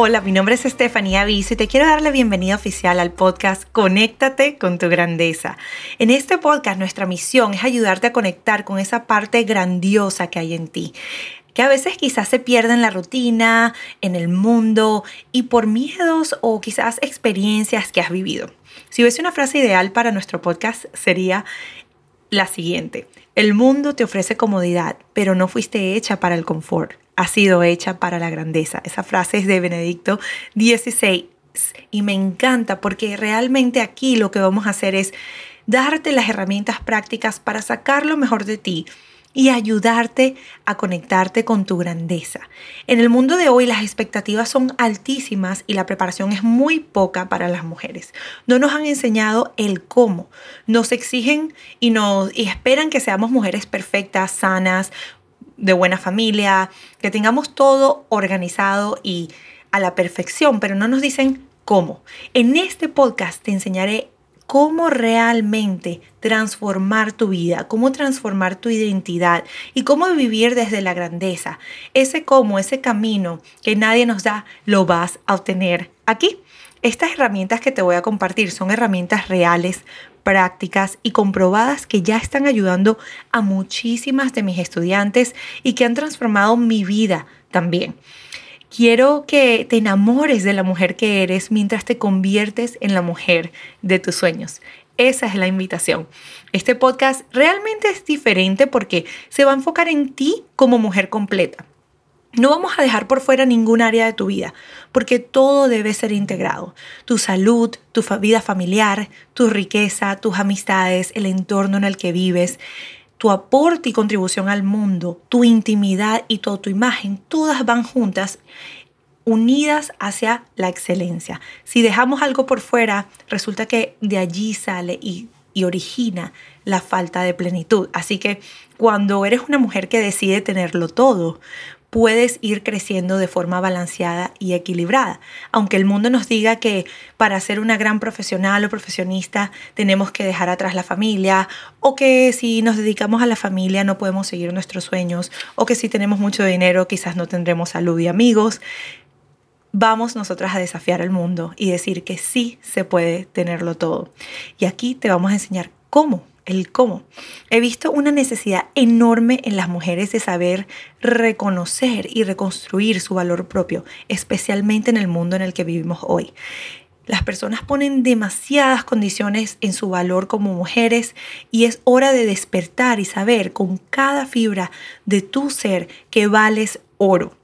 Hola, mi nombre es Estefanía Viso y te quiero dar la bienvenida oficial al podcast Conéctate con tu grandeza. En este podcast nuestra misión es ayudarte a conectar con esa parte grandiosa que hay en ti que a veces quizás se pierde en la rutina, en el mundo y por miedos o quizás experiencias que has vivido. Si hubiese una frase ideal para nuestro podcast sería la siguiente. El mundo te ofrece comodidad, pero no fuiste hecha para el confort ha sido hecha para la grandeza. Esa frase es de Benedicto XVI y me encanta porque realmente aquí lo que vamos a hacer es darte las herramientas prácticas para sacar lo mejor de ti y ayudarte a conectarte con tu grandeza. En el mundo de hoy las expectativas son altísimas y la preparación es muy poca para las mujeres. No nos han enseñado el cómo. Nos exigen y y esperan que seamos mujeres perfectas, sanas, de buena familia, que tengamos todo organizado y a la perfección, pero no nos dicen cómo. En este podcast te enseñaré cómo realmente transformar tu vida, cómo transformar tu identidad y cómo vivir desde la grandeza. Ese cómo, ese camino que nadie nos da, lo vas a obtener aquí. Estas herramientas que te voy a compartir son herramientas reales prácticas y comprobadas que ya están ayudando a muchísimas de mis estudiantes y que han transformado mi vida también. Quiero que te enamores de la mujer que eres mientras te conviertes en la mujer de tus sueños. Esa es la invitación. Este podcast realmente es diferente porque se va a enfocar en ti como mujer completa. No vamos a dejar por fuera ningún área de tu vida, porque todo debe ser integrado. Tu salud, tu vida familiar, tu riqueza, tus amistades, el entorno en el que vives, tu aporte y contribución al mundo, tu intimidad y toda tu imagen, todas van juntas unidas hacia la excelencia. Si dejamos algo por fuera, resulta que de allí sale y, y origina la falta de plenitud. Así que cuando eres una mujer que decide tenerlo todo, puedes ir creciendo de forma balanceada y equilibrada. Aunque el mundo nos diga que para ser una gran profesional o profesionista tenemos que dejar atrás la familia, o que si nos dedicamos a la familia no podemos seguir nuestros sueños, o que si tenemos mucho dinero quizás no tendremos salud y amigos, vamos nosotras a desafiar al mundo y decir que sí se puede tenerlo todo. Y aquí te vamos a enseñar cómo el cómo. He visto una necesidad enorme en las mujeres de saber reconocer y reconstruir su valor propio, especialmente en el mundo en el que vivimos hoy. Las personas ponen demasiadas condiciones en su valor como mujeres y es hora de despertar y saber con cada fibra de tu ser que vales oro.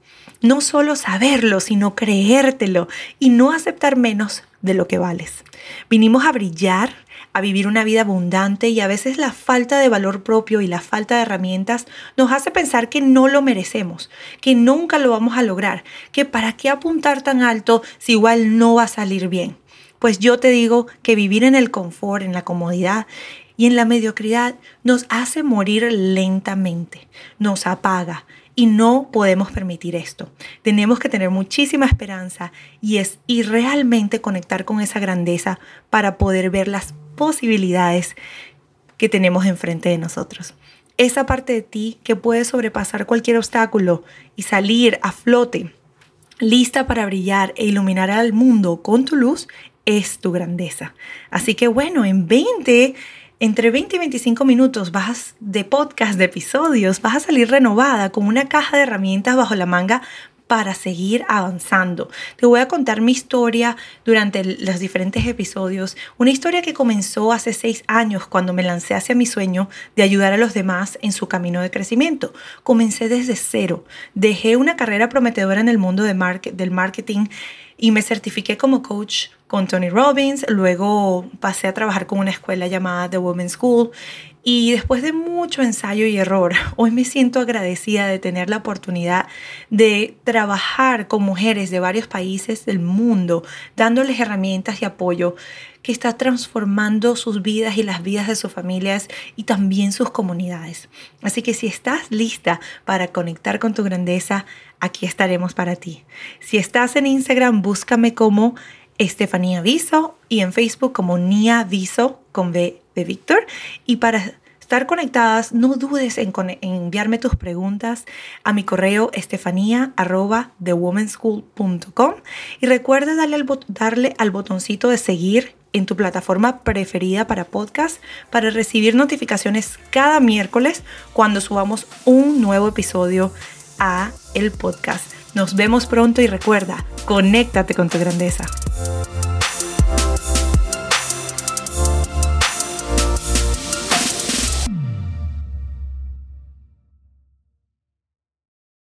No solo saberlo, sino creértelo y no aceptar menos de lo que vales. Vinimos a brillar a vivir una vida abundante y a veces la falta de valor propio y la falta de herramientas nos hace pensar que no lo merecemos, que nunca lo vamos a lograr, que para qué apuntar tan alto si igual no va a salir bien. Pues yo te digo que vivir en el confort, en la comodidad y en la mediocridad nos hace morir lentamente, nos apaga y no podemos permitir esto. Tenemos que tener muchísima esperanza y es y realmente conectar con esa grandeza para poder ver las posibilidades que tenemos enfrente de nosotros. Esa parte de ti que puede sobrepasar cualquier obstáculo y salir a flote, lista para brillar e iluminar al mundo con tu luz, es tu grandeza. Así que bueno, en 20, entre 20 y 25 minutos vas de podcast, de episodios, vas a salir renovada con una caja de herramientas bajo la manga para seguir avanzando. Te voy a contar mi historia durante los diferentes episodios, una historia que comenzó hace seis años cuando me lancé hacia mi sueño de ayudar a los demás en su camino de crecimiento. Comencé desde cero, dejé una carrera prometedora en el mundo del marketing y me certifiqué como coach con Tony Robbins, luego pasé a trabajar con una escuela llamada The Women's School y después de mucho ensayo y error, hoy me siento agradecida de tener la oportunidad de trabajar con mujeres de varios países del mundo, dándoles herramientas y apoyo que está transformando sus vidas y las vidas de sus familias y también sus comunidades. Así que si estás lista para conectar con tu grandeza, aquí estaremos para ti. Si estás en Instagram, búscame como Estefanía Viso y en Facebook como Nia Viso con V de Víctor. Y para estar conectadas, no dudes en, enviarme tus preguntas a mi correo estefanía y recuerda darle al, darle al botoncito de seguir en tu plataforma preferida para podcast para recibir notificaciones cada miércoles cuando subamos un nuevo episodio a el podcast. Nos vemos pronto y recuerda, conéctate con tu grandeza.